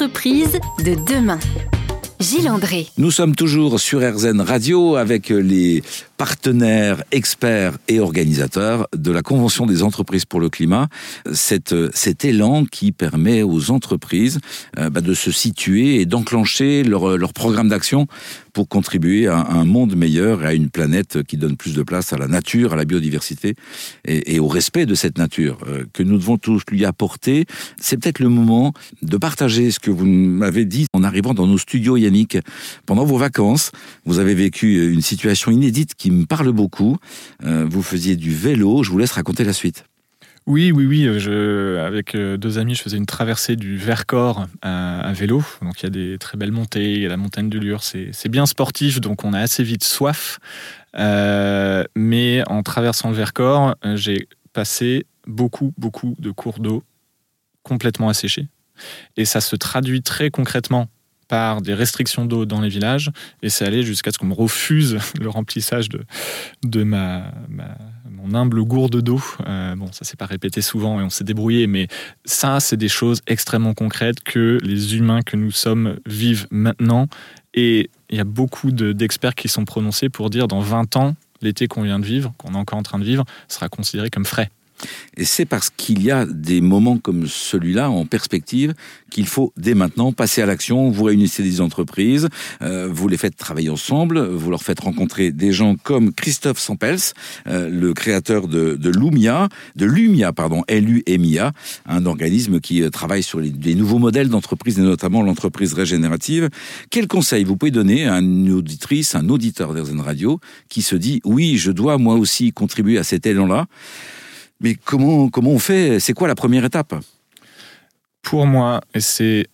Entreprise de demain. Gilles André. Nous sommes toujours sur RZN Radio avec les partenaires, experts et organisateurs de la Convention des entreprises pour le climat. Cet, cet élan qui permet aux entreprises euh, bah, de se situer et d'enclencher leur, leur programme d'action pour contribuer à un monde meilleur et à une planète qui donne plus de place à la nature, à la biodiversité et, et au respect de cette nature euh, que nous devons tous lui apporter. C'est peut-être le moment de partager ce que vous m'avez dit en arrivant dans nos studios, Yannick. Pendant vos vacances, vous avez vécu une situation inédite qui me parle beaucoup. Euh, vous faisiez du vélo. Je vous laisse raconter la suite. Oui, oui, oui. Je, avec euh, deux amis, je faisais une traversée du Vercors à, vélo. Donc il y a des très belles montées, il y a la montagne du Lure. C'est bien sportif, donc on a assez vite soif. Euh, mais en traversant le Vercors, euh, j'ai passé beaucoup, beaucoup de cours d'eau complètement asséchés. Et ça se traduit très concrètement par des restrictions d'eau dans les villages, et c'est allé jusqu'à ce qu'on me refuse le remplissage de, de ma, mon humble gourde d'eau. Euh, bon, ça s'est pas répété souvent et on s'est débrouillé, mais ça, c'est des choses extrêmement concrètes que les humains que nous sommes vivent maintenant. Et il y a beaucoup d'experts qui sont prononcés pour dire dans 20 ans, l'été qu'on vient de vivre, qu'on est encore en train de vivre, sera considéré comme frais. Et c'est parce qu'il y a des moments comme celui-là en perspective qu'il faut dès maintenant passer à l'action. Vous réunissez des entreprises, euh, vous les faites travailler ensemble, vous leur faites rencontrer des gens comme Christophe Sampels, euh, le créateur de, de Lumia, de Lumia, pardon, L-U-M-I-A, un organisme qui euh, travaille sur les, les nouveaux modèles d'entreprise et notamment l'entreprise régénérative. Quel conseil vous pouvez donner à une auditrice, un auditeur d'Airzen Radio qui se dit oui, je dois moi aussi contribuer à cet élan-là mais comment, comment on fait? C'est quoi la première étape? Pour moi, et c'est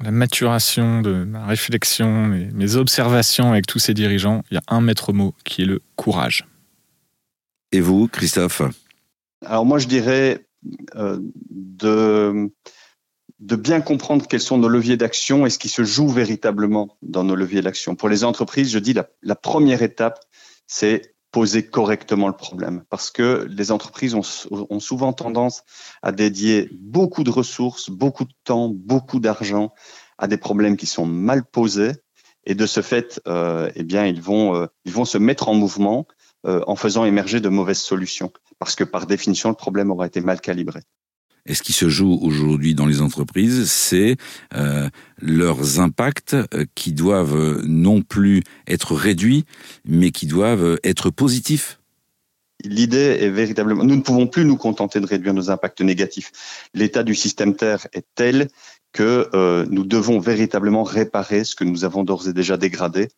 la maturation de ma réflexion, mes, mes, observations avec tous ces dirigeants, il y a un maître mot qui est le courage. Et vous, Christophe? Alors moi, je dirais euh, de, de bien comprendre quels sont nos leviers d'action et ce qui se joue véritablement dans nos leviers d'action. Pour les entreprises, je dis la, la première étape, c'est poser correctement le problème. Parce que les entreprises ont, souvent tendance à dédier beaucoup de ressources, beaucoup de temps, beaucoup d'argent à des problèmes qui sont mal posés. Et de ce fait, euh, eh bien, ils vont, euh, ils vont se mettre en mouvement euh, en faisant émerger de mauvaises solutions. Parce que par définition, le problème aura été mal calibré. Et ce qui se joue aujourd'hui dans les entreprises, c'est euh, leurs impacts euh, qui doivent euh, non plus être réduits, mais qui doivent être positifs. L'idée est véritablement, nous ne pouvons plus nous contenter de réduire nos impacts négatifs. L'état du système Terre est tel que nous devons véritablement réparer ce que nous avons d'ores et déjà dégradé.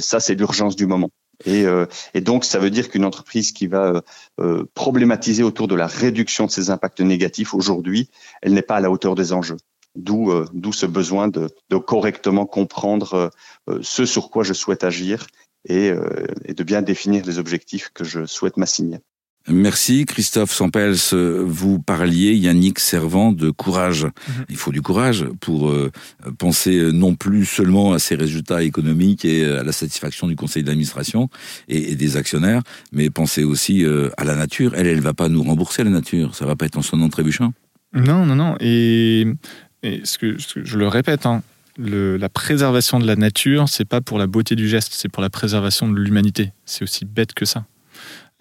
Ça, c'est l'urgence du moment. Et, euh, et, donc, ça veut dire qu'une entreprise qui va euh, problématiser autour de la réduction de ses impacts négatifs aujourd'hui, elle n'est pas à la hauteur des enjeux. D'où euh, ce besoin de, correctement comprendre euh, ce sur quoi je souhaite agir et, de bien définir les objectifs que je souhaite m'assigner. Merci Christophe Sampels. Vous parliez, Yannick Servant, de courage. Mmh. Il faut du courage pour euh, penser non plus seulement à ses résultats économiques et à la satisfaction du conseil d'administration et, et, des actionnaires, mais penser aussi euh, à la nature. Elle, elle va pas nous rembourser la nature. Ça va pas être en sonnant trébuchant. Non, non, non. Et, et ce, que, ce, que, je le répète, hein, le, la préservation de la nature, c'est pas pour la beauté du geste, c'est pour la préservation de l'humanité. C'est aussi bête que ça.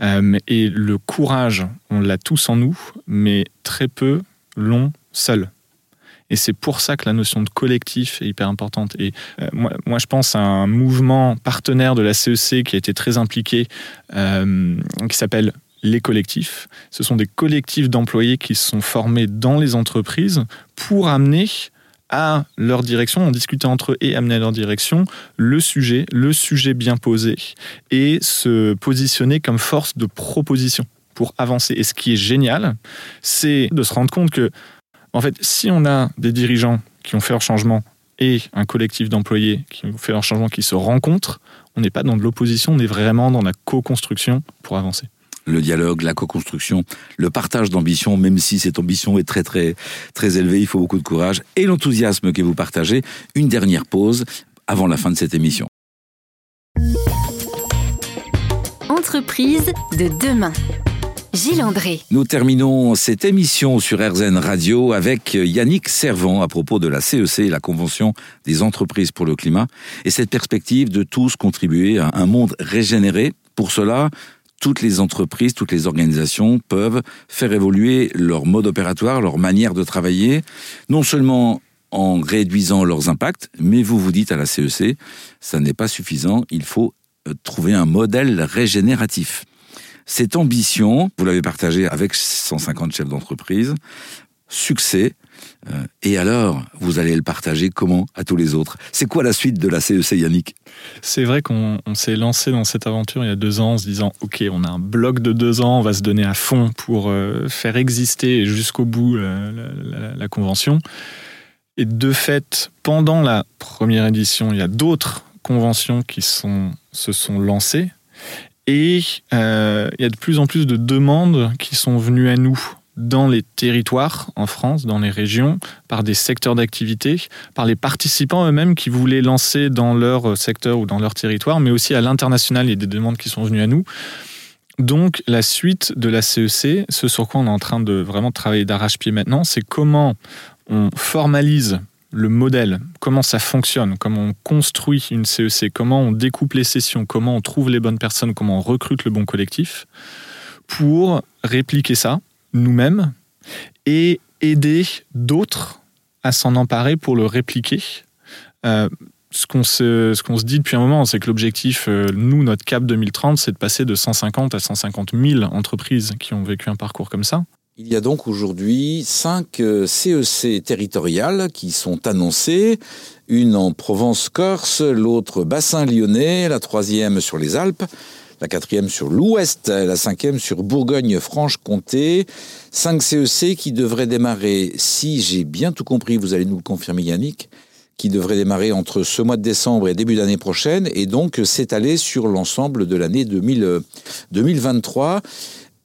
Euh, et le courage, on l'a tous en nous, mais très peu l'ont seul. Et c'est pour ça que la notion de collectif est hyper importante. Et euh, moi, je pense à un mouvement partenaire de la CEC qui a été très impliqué, euh, qui s'appelle les collectifs. Ce sont des collectifs d'employés qui se sont formés dans les entreprises pour amener à leur direction, en discutant entre eux et amener à leur direction le sujet, le sujet bien posé, et se positionner comme force de proposition pour avancer. Et ce qui est génial, c'est de se rendre compte que, en fait, si on a des dirigeants qui ont fait leur changement et un collectif d'employés qui ont fait leur changement qui se rencontrent, on n'est pas dans de l'opposition, on est vraiment dans la co-construction pour avancer le dialogue, la co-construction, le partage d'ambition, même si cette ambition est très très très élevée, il faut beaucoup de courage et l'enthousiasme que vous partagez. Une dernière pause avant la fin de cette émission. Entreprise de demain. Gilles André. Nous terminons cette émission sur RZN Radio avec Yannick Servant à propos de la CEC, la Convention des entreprises pour le climat, et cette perspective de tous contribuer à un monde régénéré. Pour cela, toutes les entreprises, toutes les organisations peuvent faire évoluer leur mode opératoire, leur manière de travailler, non seulement en réduisant leurs impacts, mais vous vous dites à la CEC, ça n'est pas suffisant, il faut euh, trouver un modèle régénératif. Cette ambition, vous l'avez partagée avec 150 chefs d'entreprise. Succès. Euh, et alors, vous allez le partager comment à tous les autres? C'est quoi la suite de la CEC, Yannick? C'est vrai qu'on s'est lancé dans cette aventure il y a deux ans en se disant, OK, on a un bloc de deux ans, on va se donner à fond pour euh, faire exister jusqu'au bout euh, la, convention. Et de fait, pendant la première édition, il y a d'autres conventions qui se sont lancées. Et il y a de plus en plus de demandes qui sont venues à nous dans les territoires en France, dans les régions, par des secteurs d'activité, par les participants eux-mêmes qui voulaient lancer dans leur secteur ou dans leur territoire, mais aussi à l'international, il y a des demandes qui sont venues à nous. Donc la suite de la CEC, ce sur quoi on est en train de vraiment travailler d'arrache-pied maintenant, c'est comment on formalise le modèle, comment ça fonctionne, comment on construit une CEC, comment on découpe les sessions, comment on trouve les bonnes personnes, comment on recrute le bon collectif, pour répliquer ça nous-mêmes et aider d'autres à s'en emparer pour le répliquer. Euh, ce qu'on se, se, dit depuis un moment, c'est que l'objectif, euh, nous, notre cap 2030, c'est de passer de 150 à 150 000 entreprises qui ont vécu un parcours comme ça. Il y a donc aujourd'hui cinq CEC euh, territoriales qui sont annoncées, une en Provence-Corse, l'autre bassin lyonnais, la troisième sur les Alpes, la quatrième sur l'Ouest, la cinquième sur Bourgogne-Franche-Comté. Cinq CEC qui devraient démarrer, si j'ai bien tout compris, vous allez nous le confirmer Yannick, qui devraient démarrer entre ce mois de décembre et début d'année prochaine, et donc s'étaler sur l'ensemble de l'année 2023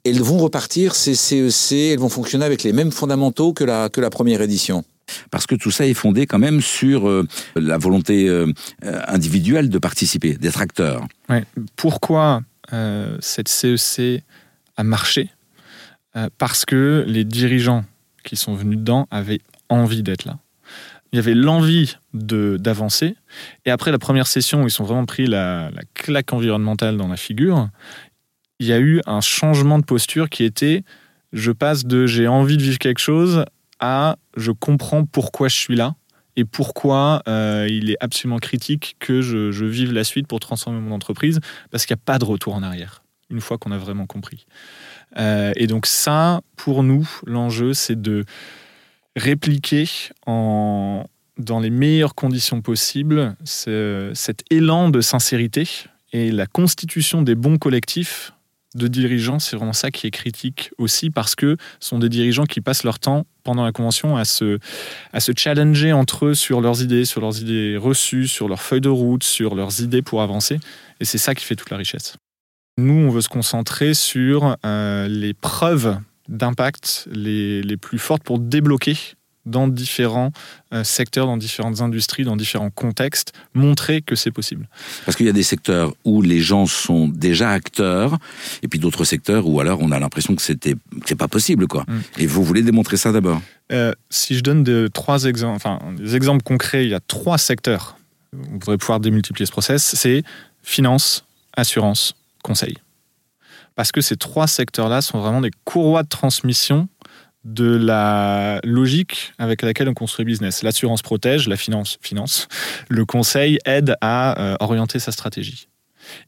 elles vont repartir, ces CEC, elles vont fonctionner avec les mêmes fondamentaux que la, que la première édition parce que tout ça est fondé quand même sur euh, la volonté euh, individuelle de participer, d'être acteur. Pourquoi euh, cette CEC a marché Parce que les dirigeants qui sont venus dedans avaient envie d'être là. Il y avait l'envie d'avancer. Et après la première session où ils sont vraiment pris la, la claque environnementale dans la figure, il y a eu un changement de posture qui était je passe de j'ai envie de vivre quelque chose à je comprends pourquoi je suis là et pourquoi euh, il est absolument critique que je, vive la suite pour transformer mon entreprise parce qu'il n'y a pas de retour en arrière une fois qu'on a vraiment compris. Euh, et donc ça, pour nous, l'enjeu, c'est de répliquer en, dans les meilleures conditions possibles cet élan de sincérité et la constitution des bons collectifs de dirigeants, c'est vraiment ça qui est critique aussi parce que ce sont des dirigeants qui passent leur temps pendant la convention à se, à se challenger entre eux sur leurs idées, sur leurs idées reçues, sur leurs feuilles de route, sur leurs idées pour avancer. Et c'est ça qui fait toute la richesse. Nous, on veut se concentrer sur euh, les preuves d'impact les, les plus fortes pour débloquer dans différents euh, secteurs, dans différentes industries, dans différents contextes, montrer que c'est possible. Parce qu'il y a des secteurs où les gens sont déjà acteurs, et puis d'autres secteurs où alors on a l'impression que c'était c'est pas possible, quoi. Mm. Et vous voulez démontrer ça d'abord? Euh, Si je donne de, trois exemples, enfin des exemples concrets, il y a trois secteurs. Vous pourrez pouvoir démultiplier ce process. C'est finance, assurance, conseil. Parce que ces trois secteurs-là sont vraiment des courroies de transmission de la logique avec laquelle on construit business. L'assurance protège, la finance finance, le conseil aide à euh, orienter sa stratégie.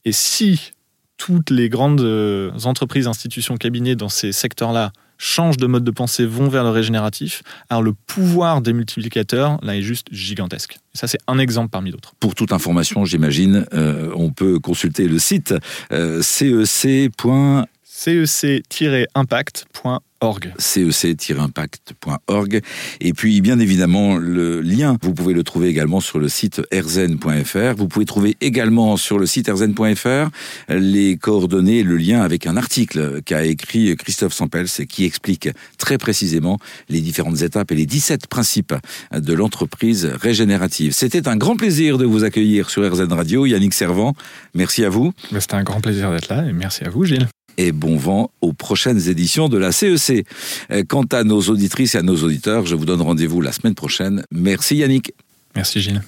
Et si toutes les grandes euh, entreprises, institutions, cabinets dans ces secteurs-là changent de mode de pensée, vont vers le régénératif, alors le pouvoir des multiplicateurs, là, est juste gigantesque. Et ça, c'est un exemple parmi d'autres. Pour toute information, j'imagine, euh, on peut consulter le site cec.com cec-impact.org. cec-impact.org. Et puis, bien évidemment, le lien, vous pouvez le trouver également sur le site erzen.fr. Vous pouvez trouver également sur le site erzen.fr les coordonnées, le lien avec un article qu'a écrit Christophe Sampels et qui explique très précisément les différentes étapes et les 17 principes de l'entreprise régénérative. C'était un grand plaisir de vous accueillir sur RZN Radio. Yannick Servant, merci à vous. C'était un grand plaisir d'être là et merci à vous, Gilles. Et bon vent aux prochaines éditions de la CEC. Euh, quant à nos auditrices et à nos auditeurs, je vous donne rendez-vous la semaine prochaine. Merci Yannick. Merci Gilles.